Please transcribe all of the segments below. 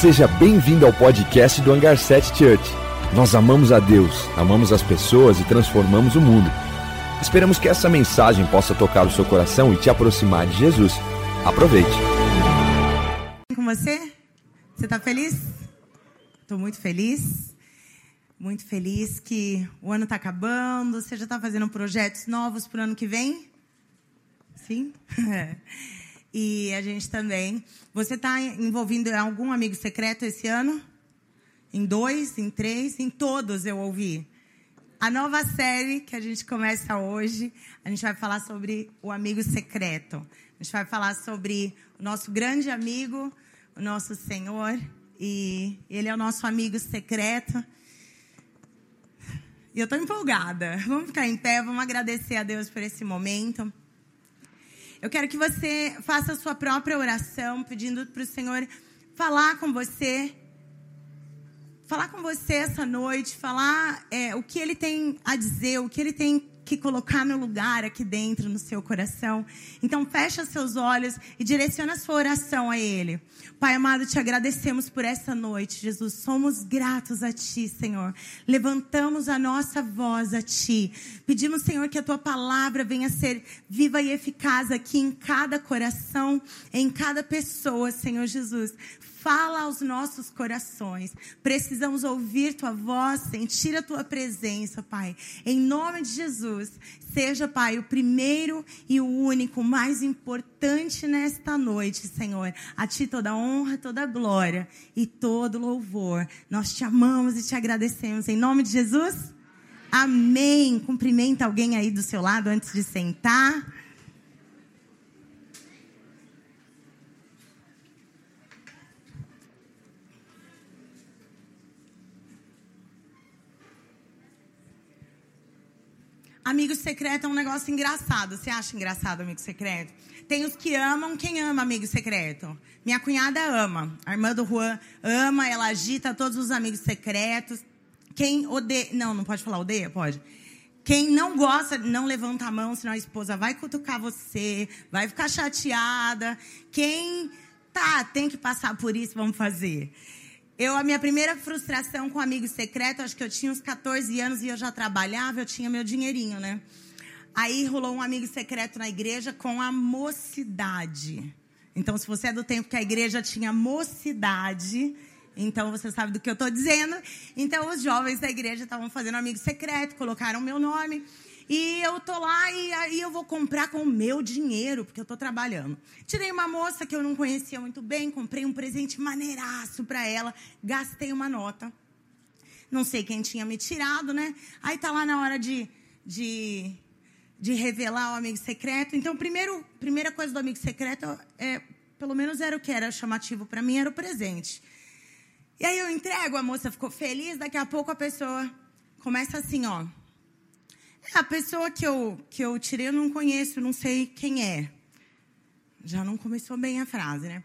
Seja bem-vindo ao podcast do Hangar 7 Church. Nós amamos a Deus, amamos as pessoas e transformamos o mundo. Esperamos que essa mensagem possa tocar o seu coração e te aproximar de Jesus. Aproveite. Com você? Você está feliz? Estou muito feliz. Muito feliz que o ano está acabando. Você já está fazendo projetos novos para o ano que vem? Sim? e a gente também. Você está envolvido em algum amigo secreto esse ano? Em dois, em três, em todos eu ouvi. A nova série que a gente começa hoje, a gente vai falar sobre o amigo secreto. A gente vai falar sobre o nosso grande amigo, o nosso Senhor, e ele é o nosso amigo secreto. E eu estou empolgada. Vamos ficar em pé, vamos agradecer a Deus por esse momento. Eu quero que você faça a sua própria oração, pedindo para o Senhor falar com você. Falar com você essa noite, falar é, o que Ele tem a dizer, o que Ele tem que colocar no lugar aqui dentro, no seu coração. Então, fecha seus olhos e direciona sua oração a Ele. Pai amado, te agradecemos por essa noite, Jesus. Somos gratos a Ti, Senhor. Levantamos a nossa voz a Ti. Pedimos, Senhor, que a Tua palavra venha ser viva e eficaz aqui em cada coração, em cada pessoa, Senhor Jesus fala aos nossos corações. Precisamos ouvir tua voz, sentir a tua presença, Pai. Em nome de Jesus, seja, Pai, o primeiro e o único, mais importante nesta noite, Senhor. A ti toda honra, toda glória e todo louvor. Nós te amamos e te agradecemos. Em nome de Jesus. Amém. Cumprimenta alguém aí do seu lado antes de sentar. Amigo secreto é um negócio engraçado. Você acha engraçado amigo secreto? Tem os que amam. Quem ama amigo secreto? Minha cunhada ama. A irmã do Juan ama. Ela agita todos os amigos secretos. Quem odeia. Não, não pode falar odeia? Pode. Quem não gosta, não levanta a mão, senão a esposa vai cutucar você, vai ficar chateada. Quem tá, tem que passar por isso, vamos fazer. Eu, a minha primeira frustração com amigo secreto, acho que eu tinha uns 14 anos e eu já trabalhava, eu tinha meu dinheirinho, né? Aí rolou um amigo secreto na igreja com a mocidade. Então, se você é do tempo que a igreja tinha mocidade, então você sabe do que eu estou dizendo. Então, os jovens da igreja estavam fazendo amigo secreto, colocaram meu nome. E eu tô lá e aí eu vou comprar com o meu dinheiro, porque eu tô trabalhando. Tirei uma moça que eu não conhecia muito bem, comprei um presente maneiraço para ela, gastei uma nota. Não sei quem tinha me tirado, né? Aí tá lá na hora de, de, de revelar o amigo secreto. Então, primeiro, primeira coisa do amigo secreto é, pelo menos era o que era chamativo para mim, era o presente. E aí eu entrego, a moça ficou feliz, daqui a pouco a pessoa começa assim, ó. A pessoa que eu, que eu tirei eu não conheço, não sei quem é. Já não começou bem a frase, né?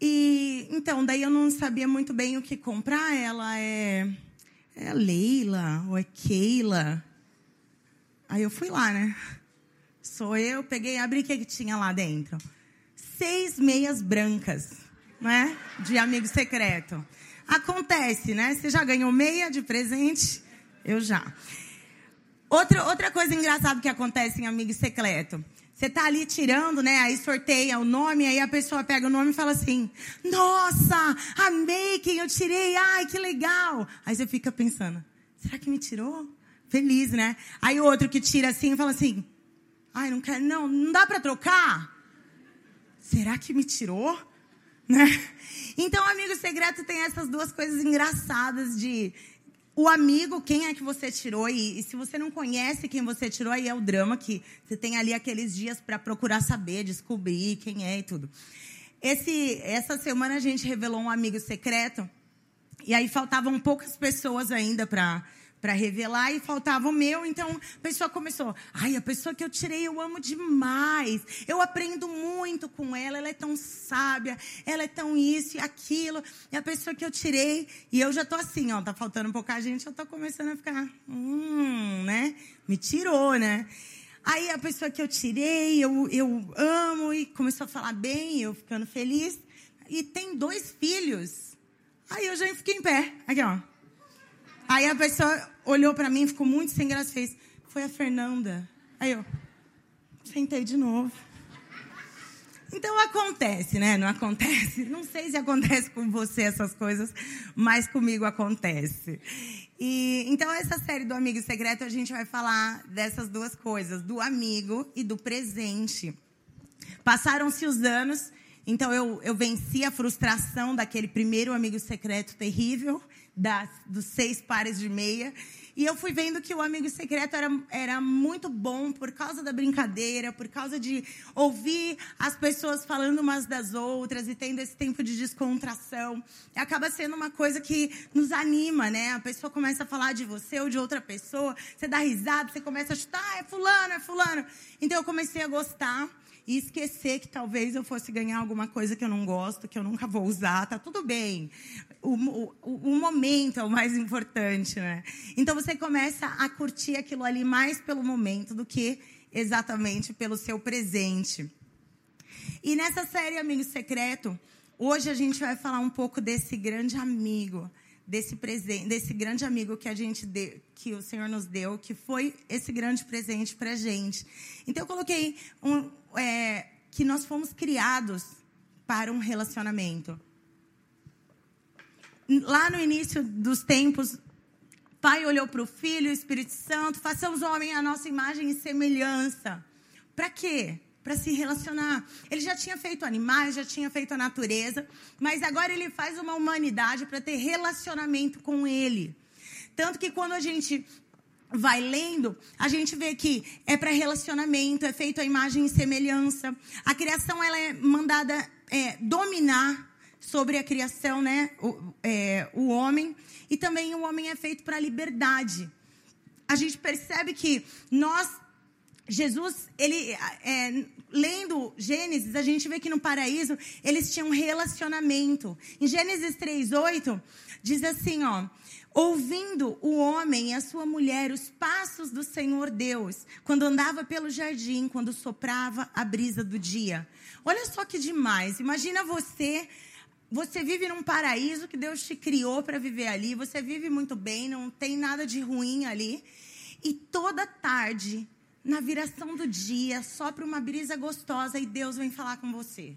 E então, daí eu não sabia muito bem o que comprar. Ela é, é Leila ou é Keila. Aí eu fui lá, né? Sou eu, peguei, abri o que, que tinha lá dentro. Seis meias brancas, né? De amigo secreto. Acontece, né? Você já ganhou meia de presente? Eu já. Outra, outra coisa engraçada que acontece em amigo secreto. Você tá ali tirando, né? Aí sorteia o nome, aí a pessoa pega o nome e fala assim: Nossa, amei quem eu tirei, ai que legal. Aí você fica pensando: Será que me tirou? Feliz, né? Aí outro que tira assim fala assim: Ai, não quero, não, não dá para trocar. Será que me tirou? Né? Então, amigo secreto tem essas duas coisas engraçadas de o amigo, quem é que você tirou? E, e, se você não conhece quem você tirou, aí é o drama que você tem ali aqueles dias para procurar saber, descobrir quem é e tudo. Esse, essa semana a gente revelou um amigo secreto. E aí faltavam poucas pessoas ainda para para revelar e faltava o meu. Então a pessoa começou: ai, a pessoa que eu tirei eu amo demais. Eu aprendo muito com ela. Ela é tão sábia. Ela é tão isso e aquilo. E a pessoa que eu tirei e eu já tô assim, ó, tá faltando pouca gente. Eu tô começando a ficar, hum, né? Me tirou, né? Aí a pessoa que eu tirei, eu, eu amo e começou a falar bem, eu ficando feliz. E tem dois filhos Aí eu já fiquei em pé. Aqui, ó. Aí a pessoa olhou para mim, ficou muito sem graça, fez. Foi a Fernanda. Aí eu sentei de novo. Então acontece, né? Não acontece? Não sei se acontece com você essas coisas, mas comigo acontece. E então essa série do Amigo Secreto a gente vai falar dessas duas coisas, do amigo e do presente. Passaram-se os anos, então eu, eu venci a frustração daquele primeiro amigo secreto terrível, das, dos seis pares de meia. E eu fui vendo que o amigo secreto era, era muito bom por causa da brincadeira, por causa de ouvir as pessoas falando umas das outras e tendo esse tempo de descontração. Acaba sendo uma coisa que nos anima, né? A pessoa começa a falar de você ou de outra pessoa, você dá risada, você começa a chutar, ah, é fulano, é fulano. Então eu comecei a gostar e esquecer que talvez eu fosse ganhar alguma coisa que eu não gosto, que eu nunca vou usar, tá tudo bem. O, o, o, momento é o mais importante, né? Então você começa a curtir aquilo ali mais pelo momento do que exatamente pelo seu presente. E nessa série Amigo Secreto, hoje a gente vai falar um pouco desse grande amigo, desse presente, desse grande amigo que a gente deu, que o Senhor nos deu, que foi esse grande presente para gente. Então eu coloquei um, é, que nós fomos criados para um relacionamento. Lá no início dos tempos, Pai olhou para o Filho, o Espírito Santo, façamos o homem a nossa imagem e semelhança. Para quê? Para se relacionar. Ele já tinha feito animais, já tinha feito a natureza, mas agora ele faz uma humanidade para ter relacionamento com ele. Tanto que quando a gente vai lendo, a gente vê que é para relacionamento, é feito a imagem e semelhança. A criação ela é mandada é, dominar sobre a criação, né? O, é, o homem. E também o homem é feito para liberdade. A gente percebe que nós, Jesus, ele, é, lendo Gênesis, a gente vê que no paraíso eles tinham um relacionamento. Em Gênesis 3,8, diz assim, ó ouvindo o homem e a sua mulher os passos do Senhor Deus, quando andava pelo jardim, quando soprava a brisa do dia. Olha só que demais. Imagina você, você vive num paraíso que Deus te criou para viver ali, você vive muito bem, não tem nada de ruim ali. E toda tarde, na viração do dia, sopra uma brisa gostosa e Deus vem falar com você.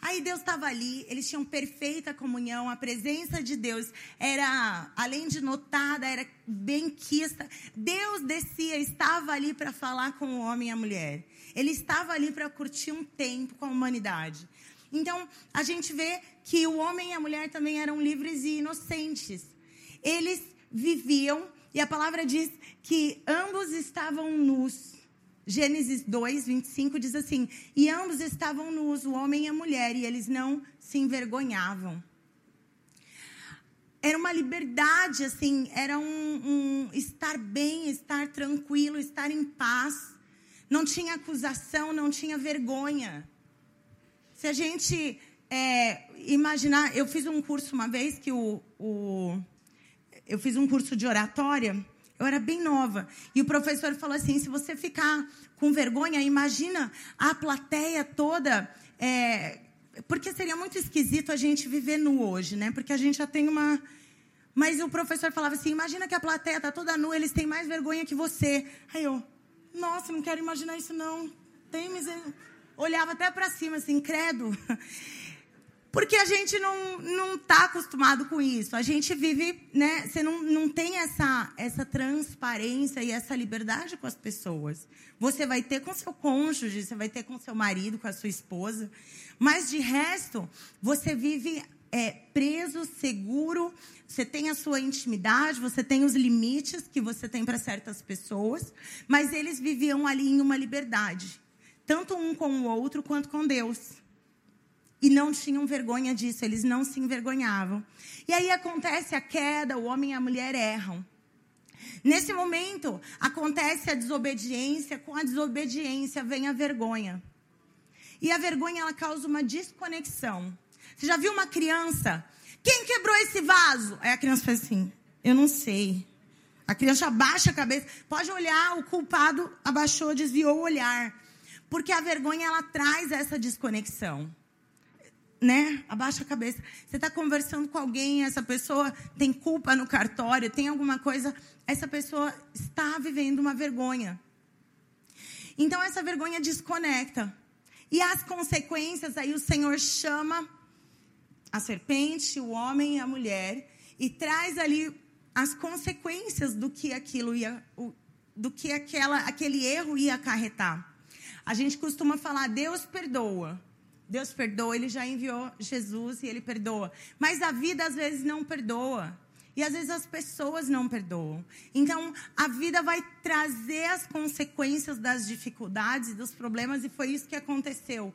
Aí Deus estava ali, eles tinham perfeita comunhão, a presença de Deus era, além de notada, era bem quista. Deus descia, estava ali para falar com o homem e a mulher. Ele estava ali para curtir um tempo com a humanidade. Então, a gente vê que o homem e a mulher também eram livres e inocentes. Eles viviam, e a palavra diz que ambos estavam nus. Gênesis 2, 25 diz assim: E ambos estavam nus, o homem e a mulher, e eles não se envergonhavam. Era uma liberdade, assim, era um, um estar bem, estar tranquilo, estar em paz. Não tinha acusação, não tinha vergonha. Se a gente é, imaginar, eu fiz um curso uma vez que o, o eu fiz um curso de oratória eu era bem nova. E o professor falou assim: se você ficar com vergonha, imagina a plateia toda. É, porque seria muito esquisito a gente viver nu hoje, né? Porque a gente já tem uma. Mas o professor falava assim: imagina que a plateia está toda nua, eles têm mais vergonha que você. Aí eu, nossa, não quero imaginar isso não. Tem miser... Olhava até para cima, assim, credo. Porque a gente não não está acostumado com isso. A gente vive, né? Você não, não tem essa essa transparência e essa liberdade com as pessoas. Você vai ter com seu cônjuge, você vai ter com seu marido, com a sua esposa, mas de resto você vive é, preso, seguro. Você tem a sua intimidade, você tem os limites que você tem para certas pessoas, mas eles viviam ali em uma liberdade, tanto um com o outro quanto com Deus e não tinham vergonha disso, eles não se envergonhavam. E aí acontece a queda, o homem e a mulher erram. Nesse momento, acontece a desobediência, com a desobediência vem a vergonha. E a vergonha ela causa uma desconexão. Você já viu uma criança? Quem quebrou esse vaso? Aí a criança faz assim: Eu não sei. A criança abaixa a cabeça. Pode olhar, o culpado abaixou, desviou o olhar. Porque a vergonha ela traz essa desconexão né? Abaixa a cabeça. Você está conversando com alguém, essa pessoa tem culpa no cartório, tem alguma coisa, essa pessoa está vivendo uma vergonha. Então essa vergonha desconecta. E as consequências, aí o Senhor chama a serpente, o homem e a mulher e traz ali as consequências do que aquilo ia, do que aquela, aquele erro ia acarretar. A gente costuma falar, Deus perdoa. Deus perdoa, ele já enviou Jesus e ele perdoa. Mas a vida às vezes não perdoa. E às vezes as pessoas não perdoam. Então, a vida vai trazer as consequências das dificuldades dos problemas, e foi isso que aconteceu.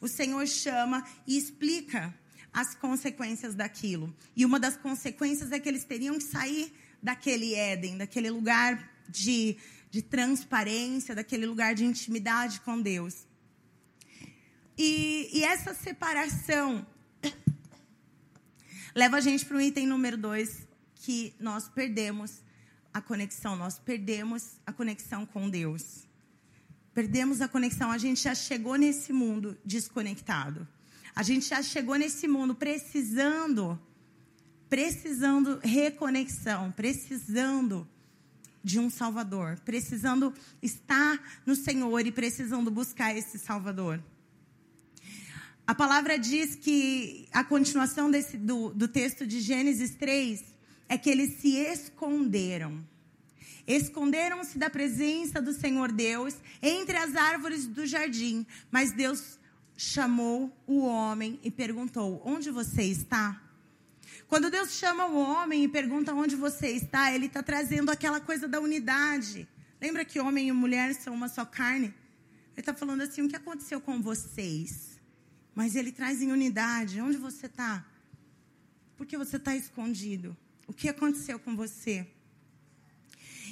O Senhor chama e explica as consequências daquilo. E uma das consequências é que eles teriam que sair daquele Éden, daquele lugar de, de transparência, daquele lugar de intimidade com Deus. E, e essa separação leva a gente para o item número dois, que nós perdemos a conexão, nós perdemos a conexão com Deus. Perdemos a conexão, a gente já chegou nesse mundo desconectado. A gente já chegou nesse mundo precisando, precisando reconexão, precisando de um Salvador, precisando estar no Senhor e precisando buscar esse Salvador. A palavra diz que a continuação desse, do, do texto de Gênesis 3 é que eles se esconderam. Esconderam-se da presença do Senhor Deus entre as árvores do jardim. Mas Deus chamou o homem e perguntou: Onde você está? Quando Deus chama o homem e pergunta onde você está, ele está trazendo aquela coisa da unidade. Lembra que homem e mulher são uma só carne? Ele está falando assim: o que aconteceu com vocês? Mas ele traz em unidade. Onde você está? Por que você está escondido? O que aconteceu com você?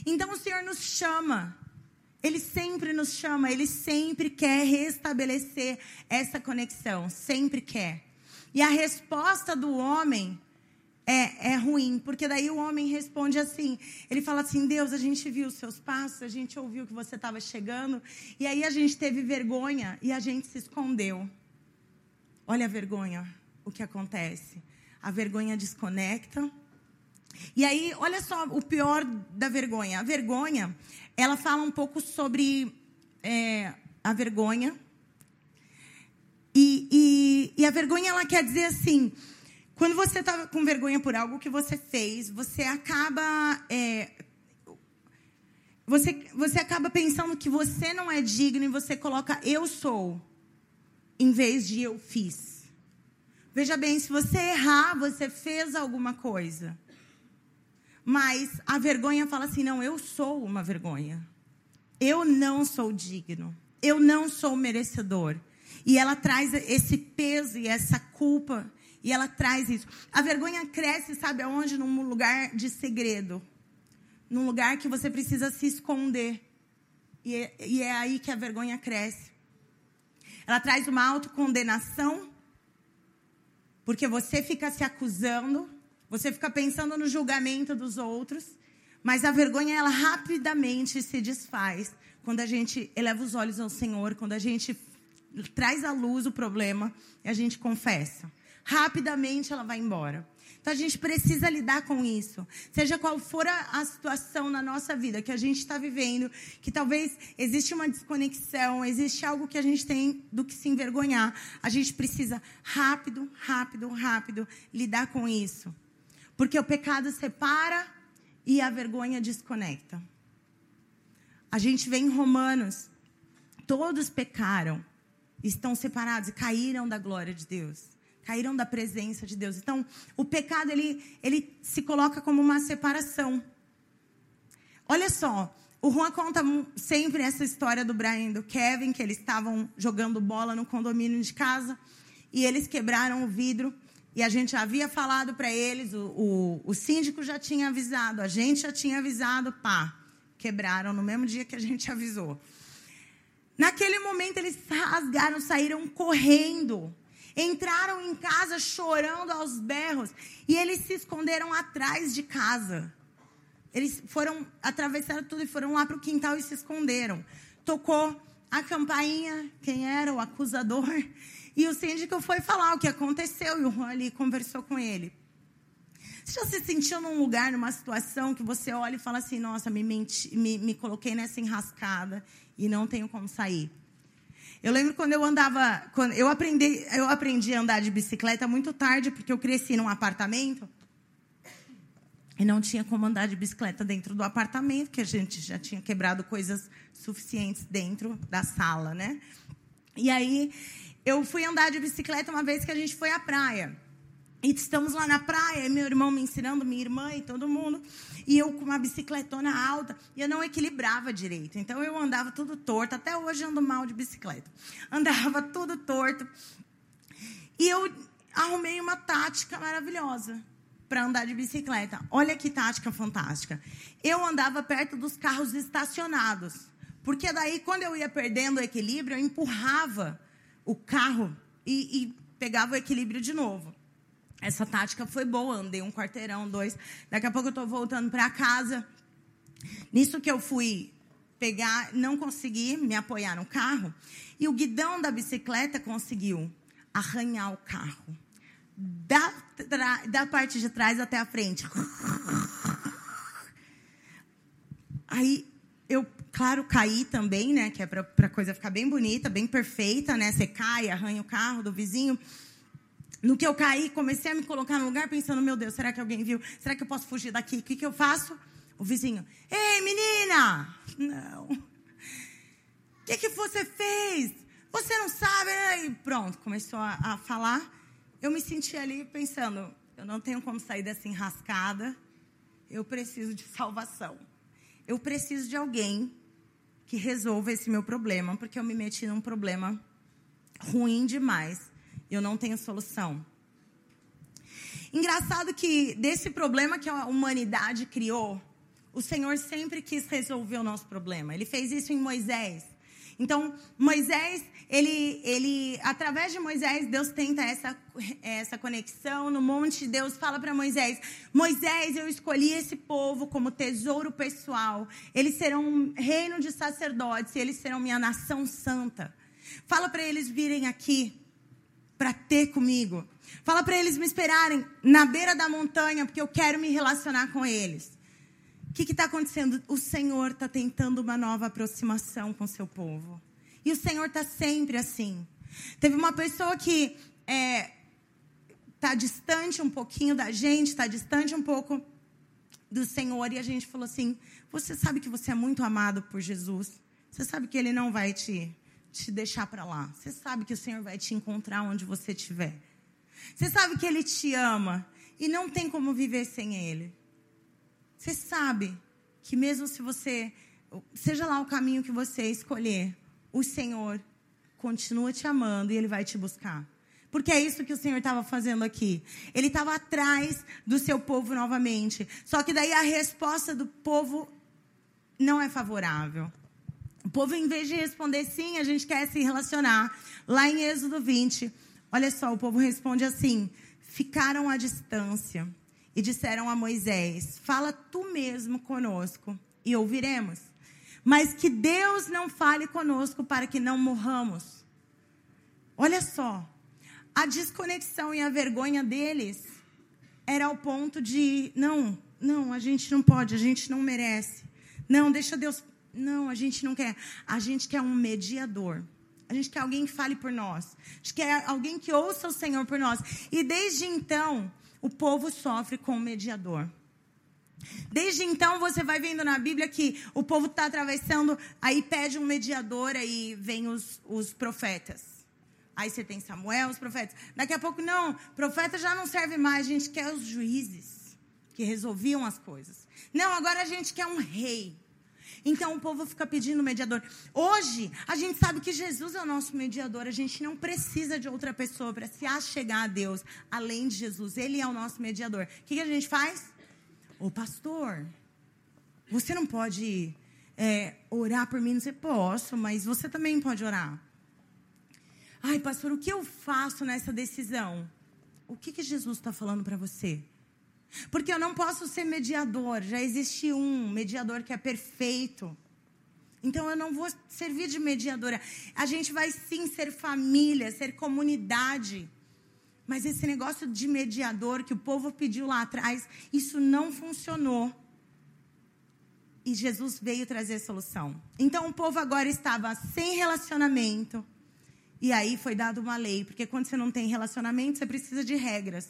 Então o Senhor nos chama. Ele sempre nos chama, ele sempre quer restabelecer essa conexão, sempre quer. E a resposta do homem é, é ruim, porque daí o homem responde assim: ele fala assim, Deus, a gente viu os seus passos, a gente ouviu que você estava chegando, e aí a gente teve vergonha e a gente se escondeu. Olha a vergonha, o que acontece. A vergonha desconecta e aí, olha só o pior da vergonha. A vergonha, ela fala um pouco sobre é, a vergonha. E, e, e, a vergonha, ela quer dizer assim: quando você está com vergonha por algo que você fez, você acaba. É, você, você acaba pensando que você não é digno e você coloca eu sou, em vez de eu fiz. Veja bem, se você errar, você fez alguma coisa. Mas a vergonha fala assim: não, eu sou uma vergonha. Eu não sou digno. Eu não sou merecedor. E ela traz esse peso e essa culpa. E ela traz isso. A vergonha cresce, sabe aonde? Num lugar de segredo. Num lugar que você precisa se esconder. E é, e é aí que a vergonha cresce. Ela traz uma autocondenação. Porque você fica se acusando você fica pensando no julgamento dos outros, mas a vergonha ela rapidamente se desfaz quando a gente eleva os olhos ao Senhor, quando a gente traz à luz o problema e a gente confessa. Rapidamente ela vai embora. Então a gente precisa lidar com isso. Seja qual for a, a situação na nossa vida que a gente está vivendo, que talvez existe uma desconexão, existe algo que a gente tem do que se envergonhar. A gente precisa rápido, rápido, rápido lidar com isso. Porque o pecado separa e a vergonha desconecta. A gente vê em Romanos, todos pecaram, estão separados e caíram da glória de Deus. Caíram da presença de Deus. Então, o pecado ele, ele se coloca como uma separação. Olha só, o Juan conta sempre essa história do Brian e do Kevin, que eles estavam jogando bola no condomínio de casa e eles quebraram o vidro e a gente havia falado para eles, o, o, o, síndico já tinha avisado, a gente já tinha avisado, pá, quebraram no mesmo dia que a gente avisou. Naquele momento eles rasgaram, saíram correndo, entraram em casa chorando aos berros e eles se esconderam atrás de casa. Eles foram, atravessaram tudo e foram lá para o quintal e se esconderam. Tocou a campainha, quem era o acusador, E o síndico foi falar o que aconteceu e o Juan ali conversou com ele. Você já se sentiu num lugar, numa situação que você olha e fala assim: nossa, me, menti, me, me coloquei nessa enrascada e não tenho como sair? Eu lembro quando eu andava, quando eu aprendi, eu aprendi a andar de bicicleta muito tarde, porque eu cresci num apartamento e não tinha como andar de bicicleta dentro do apartamento, que a gente já tinha quebrado coisas suficientes dentro da sala, né? E aí eu fui andar de bicicleta uma vez que a gente foi à praia. E estamos lá na praia, meu irmão me ensinando, minha irmã e todo mundo. E eu com uma bicicletona alta, e eu não equilibrava direito. Então eu andava tudo torto, até hoje ando mal de bicicleta. Andava tudo torto. E eu arrumei uma tática maravilhosa para andar de bicicleta. Olha que tática fantástica. Eu andava perto dos carros estacionados. Porque daí, quando eu ia perdendo o equilíbrio, eu empurrava o carro e, e pegava o equilíbrio de novo. Essa tática foi boa, andei um quarteirão, dois. Daqui a pouco eu estou voltando para casa. Nisso que eu fui pegar, não consegui me apoiar no carro. E o guidão da bicicleta conseguiu arranhar o carro. Da, da parte de trás até a frente. Aí eu, claro, caí também, né? Que é para a coisa ficar bem bonita, bem perfeita, né? Você cai, arranha o carro do vizinho. No que eu caí, comecei a me colocar no lugar pensando, meu Deus, será que alguém viu? Será que eu posso fugir daqui? O que, que eu faço? O vizinho, ei, menina! Não. O que, que você fez? Você não sabe? E pronto, começou a, a falar. Eu me senti ali pensando, eu não tenho como sair dessa enrascada. Eu preciso de salvação. Eu preciso de alguém que resolva esse meu problema, porque eu me meti num problema ruim demais eu não tenho solução. Engraçado que desse problema que a humanidade criou, o Senhor sempre quis resolver o nosso problema. Ele fez isso em Moisés. Então, Moisés, ele, ele, através de Moisés, Deus tenta essa, essa conexão. No monte, Deus fala para Moisés: Moisés, eu escolhi esse povo como tesouro pessoal. Eles serão um reino de sacerdotes, eles serão minha nação santa. Fala para eles virem aqui para ter comigo. Fala para eles me esperarem na beira da montanha, porque eu quero me relacionar com eles. O que está acontecendo? O Senhor está tentando uma nova aproximação com o seu povo. E o Senhor está sempre assim. Teve uma pessoa que está é, tá distante um pouquinho da gente, está distante um pouco do Senhor, e a gente falou assim: Você sabe que você é muito amado por Jesus? Você sabe que Ele não vai te te deixar para lá. Você sabe que o Senhor vai te encontrar onde você estiver. Você sabe que Ele te ama e não tem como viver sem Ele. Você sabe que mesmo se você, seja lá o caminho que você escolher, o Senhor continua te amando e Ele vai te buscar. Porque é isso que o Senhor estava fazendo aqui. Ele estava atrás do seu povo novamente. Só que daí a resposta do povo não é favorável. O povo, em vez de responder sim, a gente quer se relacionar. Lá em Êxodo 20, olha só, o povo responde assim: ficaram à distância e disseram a Moisés: Fala tu mesmo conosco e ouviremos. Mas que Deus não fale conosco para que não morramos. Olha só, a desconexão e a vergonha deles era ao ponto de: não, não, a gente não pode, a gente não merece. Não, deixa Deus não, a gente não quer. A gente quer um mediador. A gente quer alguém que fale por nós. A gente quer alguém que ouça o Senhor por nós. E desde então, o povo sofre com o mediador. Desde então, você vai vendo na Bíblia que o povo está atravessando, aí pede um mediador, aí vem os, os profetas. Aí você tem Samuel, os profetas. Daqui a pouco, não, profeta já não serve mais, a gente quer os juízes que resolviam as coisas. Não, agora a gente quer um rei. Então o povo fica pedindo mediador. Hoje, a gente sabe que Jesus é o nosso mediador. A gente não precisa de outra pessoa para se achegar a Deus, além de Jesus. Ele é o nosso mediador. O que, que a gente faz? Ô pastor, você não pode é, orar por mim? Não sei, posso, mas você também pode orar. Ai, pastor, o que eu faço nessa decisão? O que, que Jesus está falando para você? Porque eu não posso ser mediador. Já existe um mediador que é perfeito. Então eu não vou servir de mediadora. A gente vai sim ser família, ser comunidade. Mas esse negócio de mediador que o povo pediu lá atrás, isso não funcionou. E Jesus veio trazer solução. Então o povo agora estava sem relacionamento. E aí foi dada uma lei, porque quando você não tem relacionamento, você precisa de regras.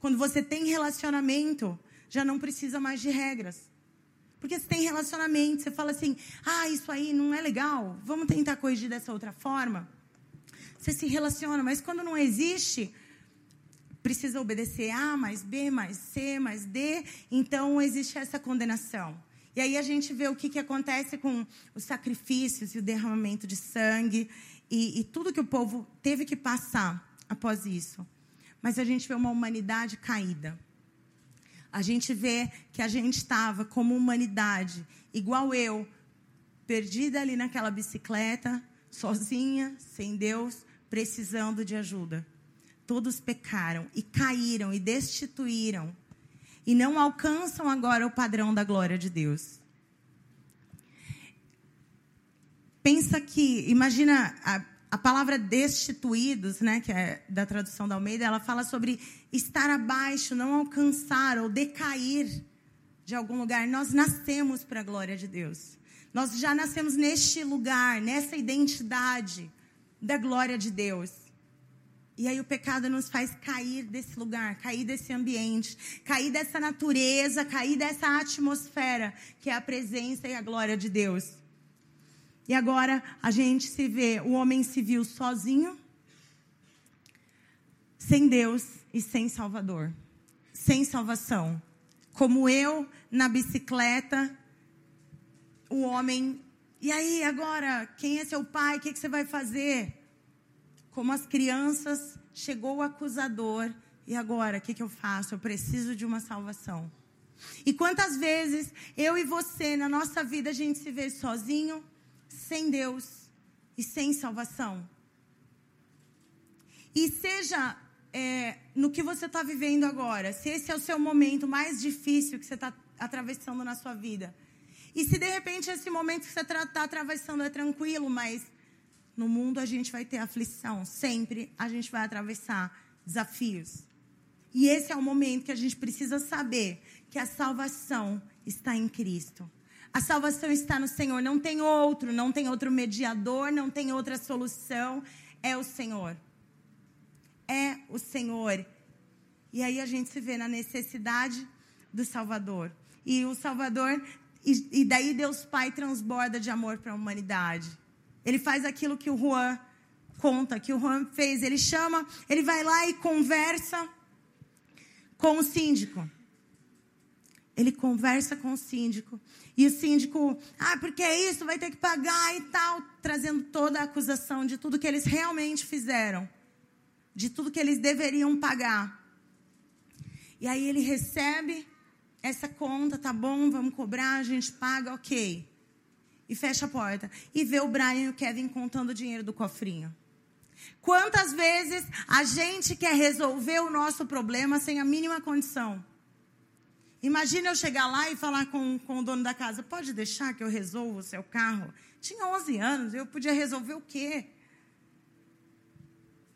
Quando você tem relacionamento, já não precisa mais de regras. Porque você tem relacionamento, você fala assim: ah, isso aí não é legal, vamos tentar corrigir dessa outra forma. Você se relaciona, mas quando não existe, precisa obedecer A mais B mais C mais D, então existe essa condenação. E aí a gente vê o que, que acontece com os sacrifícios e o derramamento de sangue e, e tudo que o povo teve que passar após isso. Mas a gente vê uma humanidade caída a gente vê que a gente estava como humanidade, igual eu, perdida ali naquela bicicleta, sozinha, sem Deus, precisando de ajuda. Todos pecaram e caíram e destituíram e não alcançam agora o padrão da glória de Deus. Pensa que, imagina a, palavra destituídos, né, que é da tradução da Almeida, ela fala sobre estar abaixo, não alcançar ou decair de algum lugar. Nós nascemos para a glória de Deus. Nós já nascemos neste lugar, nessa identidade da glória de Deus. E aí o pecado nos faz cair desse lugar, cair desse ambiente, cair dessa natureza, cair dessa atmosfera que é a presença e a glória de Deus. E agora a gente se vê, o homem se viu sozinho, sem Deus e sem Salvador, sem salvação. Como eu na bicicleta, o homem. E aí, agora, quem é seu pai? O que, que você vai fazer? Como as crianças, chegou o acusador. E agora, o que, que eu faço? Eu preciso de uma salvação. E quantas vezes eu e você, na nossa vida, a gente se vê sozinho, sem Deus e sem salvação. E seja é, no que você está vivendo agora, se esse é o seu momento mais difícil que você está atravessando na sua vida. E se de repente esse momento que você está atravessando é tranquilo, mas no mundo a gente vai ter aflição, sempre a gente vai atravessar desafios. E esse é o momento que a gente precisa saber que a salvação está em Cristo. A salvação está no Senhor, não tem outro, não tem outro mediador, não tem outra solução, é o Senhor. É o Senhor. E aí a gente se vê na necessidade do Salvador. E o Salvador, e, e daí Deus Pai transborda de amor para a humanidade. Ele faz aquilo que o Juan conta, que o Juan fez. Ele chama, ele vai lá e conversa com o síndico. Ele conversa com o síndico. E o síndico, ah, porque é isso, vai ter que pagar e tal, trazendo toda a acusação de tudo que eles realmente fizeram, de tudo que eles deveriam pagar. E aí ele recebe essa conta, tá bom, vamos cobrar, a gente paga, ok. E fecha a porta. E vê o Brian e o Kevin contando o dinheiro do cofrinho. Quantas vezes a gente quer resolver o nosso problema sem a mínima condição? Imagina eu chegar lá e falar com, com o dono da casa: pode deixar que eu resolva o seu carro? Tinha 11 anos, eu podia resolver o quê?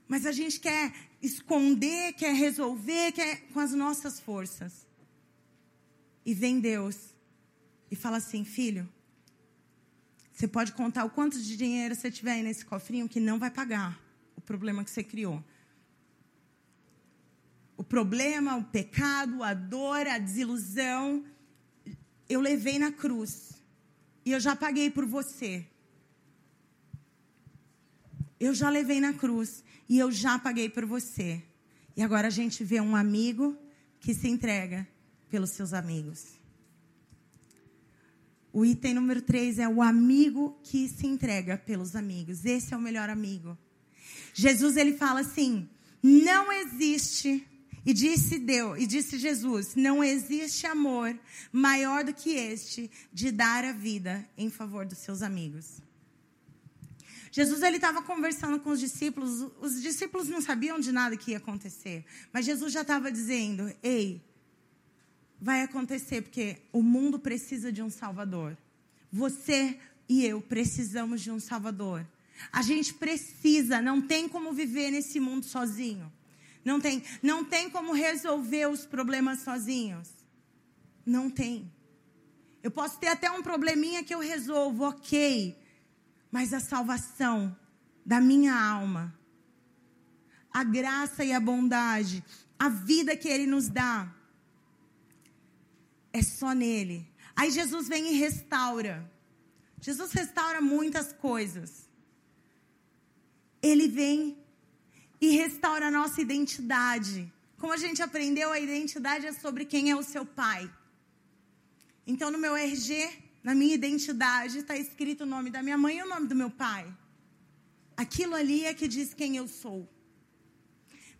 Mas a gente quer esconder, quer resolver, quer com as nossas forças. E vem Deus e fala assim: filho, você pode contar o quanto de dinheiro você tiver aí nesse cofrinho que não vai pagar o problema que você criou o problema, o pecado, a dor, a desilusão, eu levei na cruz. E eu já paguei por você. Eu já levei na cruz e eu já paguei por você. E agora a gente vê um amigo que se entrega pelos seus amigos. O item número 3 é o amigo que se entrega pelos amigos. Esse é o melhor amigo. Jesus ele fala assim: não existe e disse Deus, e disse Jesus: Não existe amor maior do que este de dar a vida em favor dos seus amigos. Jesus ele estava conversando com os discípulos. Os discípulos não sabiam de nada que ia acontecer, mas Jesus já estava dizendo: Ei, vai acontecer porque o mundo precisa de um Salvador. Você e eu precisamos de um Salvador. A gente precisa, não tem como viver nesse mundo sozinho. Não tem, não tem como resolver os problemas sozinhos. Não tem. Eu posso ter até um probleminha que eu resolvo, ok. Mas a salvação da minha alma, a graça e a bondade, a vida que Ele nos dá, é só nele. Aí Jesus vem e restaura. Jesus restaura muitas coisas. Ele vem e restaura a nossa identidade. Como a gente aprendeu, a identidade é sobre quem é o seu pai. Então, no meu RG, na minha identidade, está escrito o nome da minha mãe e o nome do meu pai. Aquilo ali é que diz quem eu sou.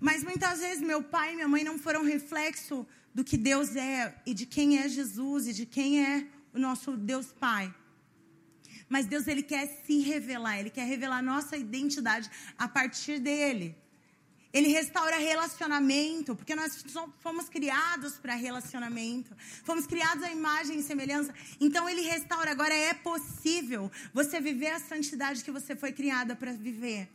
Mas muitas vezes meu pai e minha mãe não foram reflexo do que Deus é e de quem é Jesus e de quem é o nosso Deus Pai. Mas Deus ele quer se revelar, ele quer revelar nossa identidade a partir dele. Ele restaura relacionamento, porque nós fomos criados para relacionamento. Fomos criados à imagem e semelhança. Então ele restaura. Agora é possível você viver a santidade que você foi criada para viver.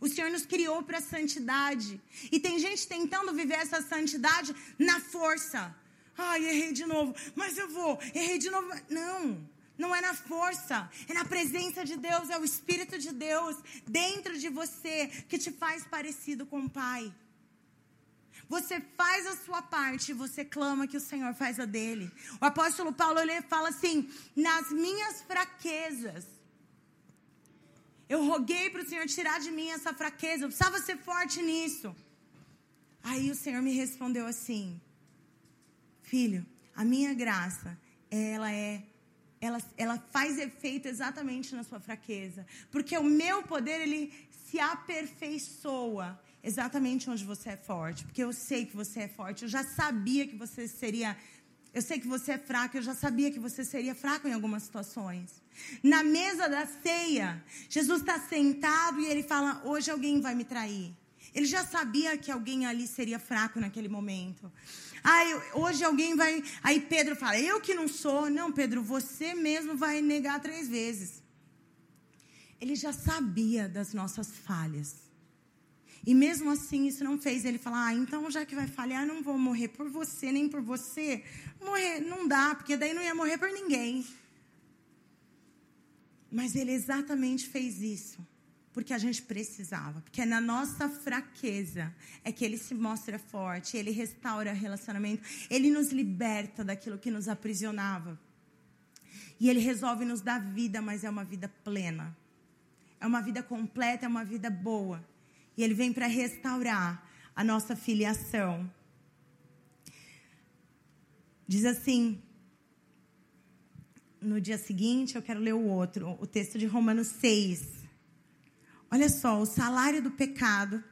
O Senhor nos criou para a santidade. E tem gente tentando viver essa santidade na força. Ai, errei de novo, mas eu vou, errei de novo. Não. Não é na força, é na presença de Deus, é o Espírito de Deus dentro de você que te faz parecido com o Pai. Você faz a sua parte e você clama que o Senhor faz a dele. O apóstolo Paulo ele fala assim: nas minhas fraquezas, eu roguei para o Senhor tirar de mim essa fraqueza, eu precisava ser forte nisso. Aí o Senhor me respondeu assim: Filho, a minha graça, ela é ela, ela faz efeito exatamente na sua fraqueza. Porque o meu poder, ele se aperfeiçoa exatamente onde você é forte. Porque eu sei que você é forte. Eu já sabia que você seria. Eu sei que você é fraco. Eu já sabia que você seria fraco em algumas situações. Na mesa da ceia, Jesus está sentado e ele fala: Hoje alguém vai me trair. Ele já sabia que alguém ali seria fraco naquele momento. Ai, hoje alguém vai. Aí Pedro fala: Eu que não sou. Não, Pedro, você mesmo vai negar três vezes. Ele já sabia das nossas falhas. E mesmo assim, isso não fez ele falar: Ah, então já que vai falhar, não vou morrer por você, nem por você. Morrer não dá, porque daí não ia morrer por ninguém. Mas ele exatamente fez isso porque a gente precisava. Porque é na nossa fraqueza é que ele se mostra forte, ele restaura relacionamento, ele nos liberta daquilo que nos aprisionava. E ele resolve nos dar vida, mas é uma vida plena. É uma vida completa, é uma vida boa. E ele vem para restaurar a nossa filiação. Diz assim, no dia seguinte, eu quero ler o outro, o texto de Romanos 6. Olha só, o salário do pecado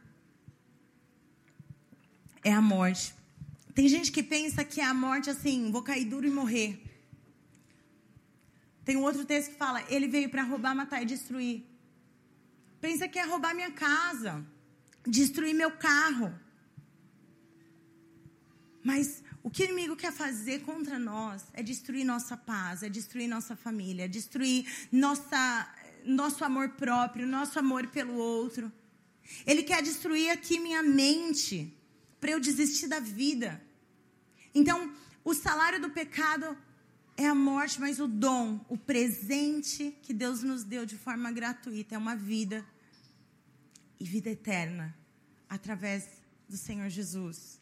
é a morte. Tem gente que pensa que a morte assim, vou cair duro e morrer. Tem um outro texto que fala, ele veio para roubar, matar e destruir. Pensa que é roubar minha casa, destruir meu carro. Mas o que o inimigo quer fazer contra nós é destruir nossa paz, é destruir nossa família, é destruir nossa nosso amor próprio, nosso amor pelo outro. Ele quer destruir aqui minha mente para eu desistir da vida. Então, o salário do pecado é a morte, mas o dom, o presente que Deus nos deu de forma gratuita é uma vida e vida eterna através do Senhor Jesus.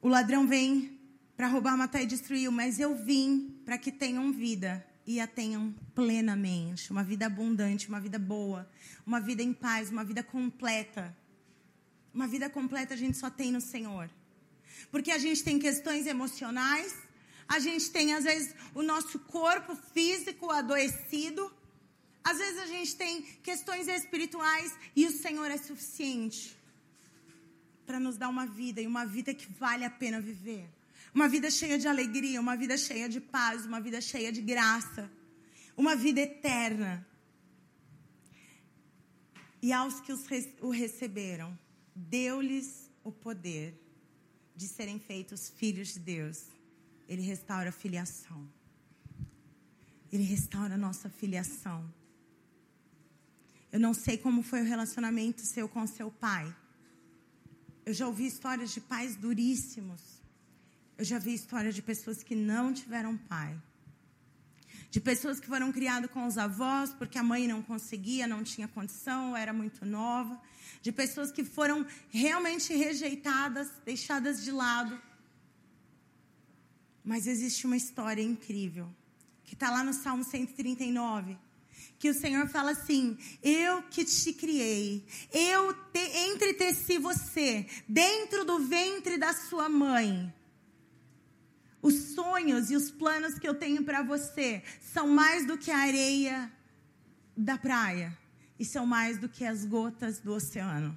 O ladrão vem para roubar, matar e destruir, mas eu vim para que tenham vida e a tenham plenamente, uma vida abundante, uma vida boa, uma vida em paz, uma vida completa. Uma vida completa a gente só tem no Senhor. Porque a gente tem questões emocionais, a gente tem às vezes o nosso corpo físico adoecido, às vezes a gente tem questões espirituais e o Senhor é suficiente para nos dar uma vida e uma vida que vale a pena viver. Uma vida cheia de alegria, uma vida cheia de paz, uma vida cheia de graça, uma vida eterna. E aos que o receberam, deu-lhes o poder de serem feitos filhos de Deus. Ele restaura a filiação. Ele restaura a nossa filiação. Eu não sei como foi o relacionamento seu com seu pai. Eu já ouvi histórias de pais duríssimos. Eu já vi histórias de pessoas que não tiveram pai. De pessoas que foram criadas com os avós porque a mãe não conseguia, não tinha condição, era muito nova. De pessoas que foram realmente rejeitadas, deixadas de lado. Mas existe uma história incrível que está lá no Salmo 139 que o Senhor fala assim: Eu que te criei, eu te, entreteci você dentro do ventre da sua mãe. Os sonhos e os planos que eu tenho para você são mais do que a areia da praia e são mais do que as gotas do oceano.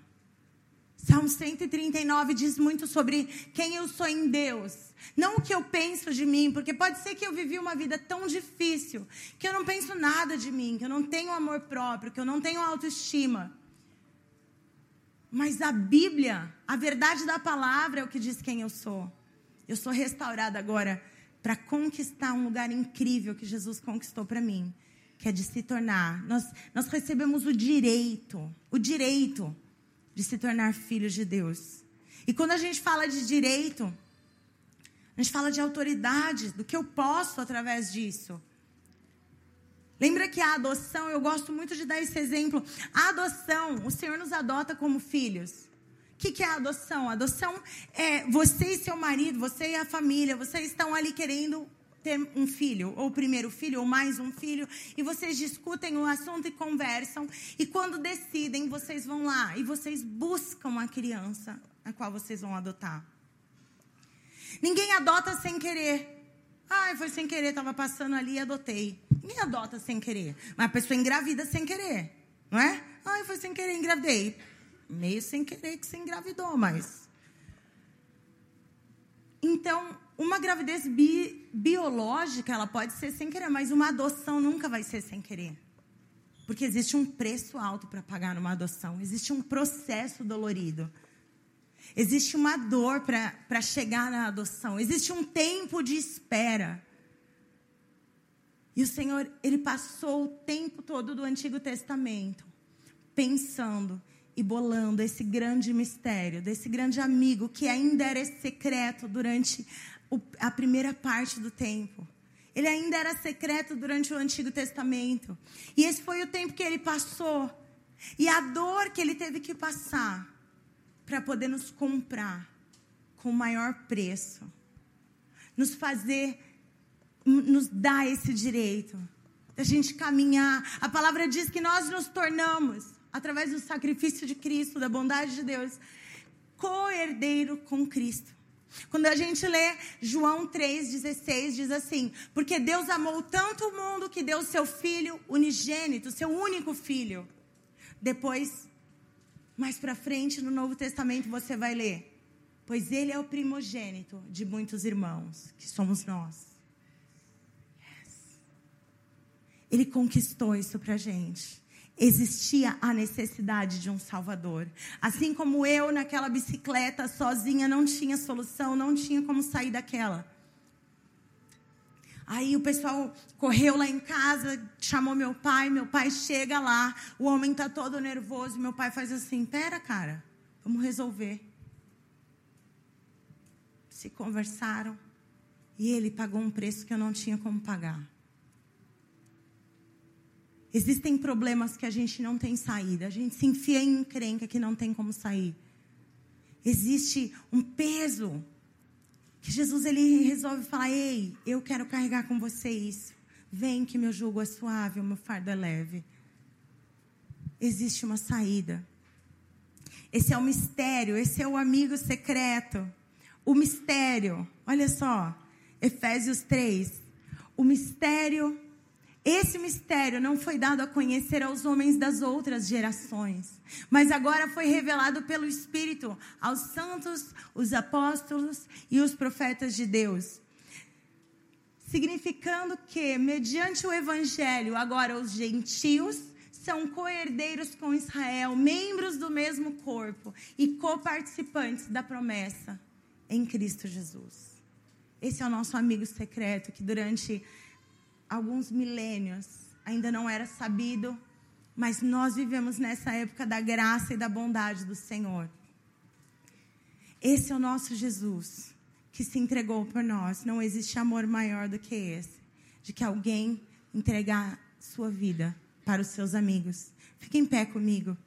Salmo 139 diz muito sobre quem eu sou em Deus. Não o que eu penso de mim, porque pode ser que eu vivi uma vida tão difícil que eu não penso nada de mim, que eu não tenho amor próprio, que eu não tenho autoestima. Mas a Bíblia, a verdade da palavra é o que diz quem eu sou. Eu sou restaurada agora para conquistar um lugar incrível que Jesus conquistou para mim, que é de se tornar. Nós, nós recebemos o direito, o direito de se tornar filhos de Deus. E quando a gente fala de direito, a gente fala de autoridade, do que eu posso através disso. Lembra que a adoção, eu gosto muito de dar esse exemplo. A adoção, o Senhor nos adota como filhos. Que, que é a adoção? A adoção é você e seu marido, você e a família, vocês estão ali querendo ter um filho, ou o primeiro filho, ou mais um filho, e vocês discutem o assunto e conversam, e quando decidem, vocês vão lá e vocês buscam a criança a qual vocês vão adotar. Ninguém adota sem querer. Ai, foi sem querer, estava passando ali e adotei. Ninguém adota sem querer. Mas a pessoa engravida sem querer, não é? Ai, foi sem querer, engravidei. Meio sem querer que você engravidou, mas. Então, uma gravidez bi, biológica, ela pode ser sem querer, mas uma adoção nunca vai ser sem querer. Porque existe um preço alto para pagar numa adoção, existe um processo dolorido. Existe uma dor para chegar na adoção, existe um tempo de espera. E o Senhor, Ele passou o tempo todo do Antigo Testamento pensando e bolando esse grande mistério, desse grande amigo que ainda era secreto durante a primeira parte do tempo. Ele ainda era secreto durante o Antigo Testamento. E esse foi o tempo que ele passou. E a dor que ele teve que passar para poder nos comprar com o maior preço. Nos fazer, nos dar esse direito. Da gente caminhar. A palavra diz que nós nos tornamos, através do sacrifício de Cristo, da bondade de Deus, co-herdeiro com Cristo. Quando a gente lê João 3,16, diz assim: Porque Deus amou tanto o mundo que deu seu filho unigênito, seu único filho. Depois, mais para frente no Novo Testamento, você vai ler: Pois ele é o primogênito de muitos irmãos, que somos nós. Yes. Ele conquistou isso para gente existia a necessidade de um Salvador. Assim como eu, naquela bicicleta, sozinha, não tinha solução, não tinha como sair daquela. Aí o pessoal correu lá em casa, chamou meu pai, meu pai chega lá, o homem está todo nervoso, meu pai faz assim: pera, cara, vamos resolver. Se conversaram e ele pagou um preço que eu não tinha como pagar. Existem problemas que a gente não tem saída. A gente se enfia em encrenca que não tem como sair. Existe um peso que Jesus ele resolve falar: "Ei, eu quero carregar com você isso. Vem que meu jugo é suave, o meu fardo é leve." Existe uma saída. Esse é o mistério, esse é o amigo secreto. O mistério, olha só, Efésios 3. O mistério esse mistério não foi dado a conhecer aos homens das outras gerações, mas agora foi revelado pelo Espírito aos santos, os apóstolos e os profetas de Deus. Significando que, mediante o Evangelho, agora os gentios são co-herdeiros com Israel, membros do mesmo corpo e coparticipantes da promessa em Cristo Jesus. Esse é o nosso amigo secreto que durante alguns milênios ainda não era sabido, mas nós vivemos nessa época da graça e da bondade do Senhor. Esse é o nosso Jesus que se entregou por nós. Não existe amor maior do que esse, de que alguém entregar sua vida para os seus amigos. Fique em pé comigo.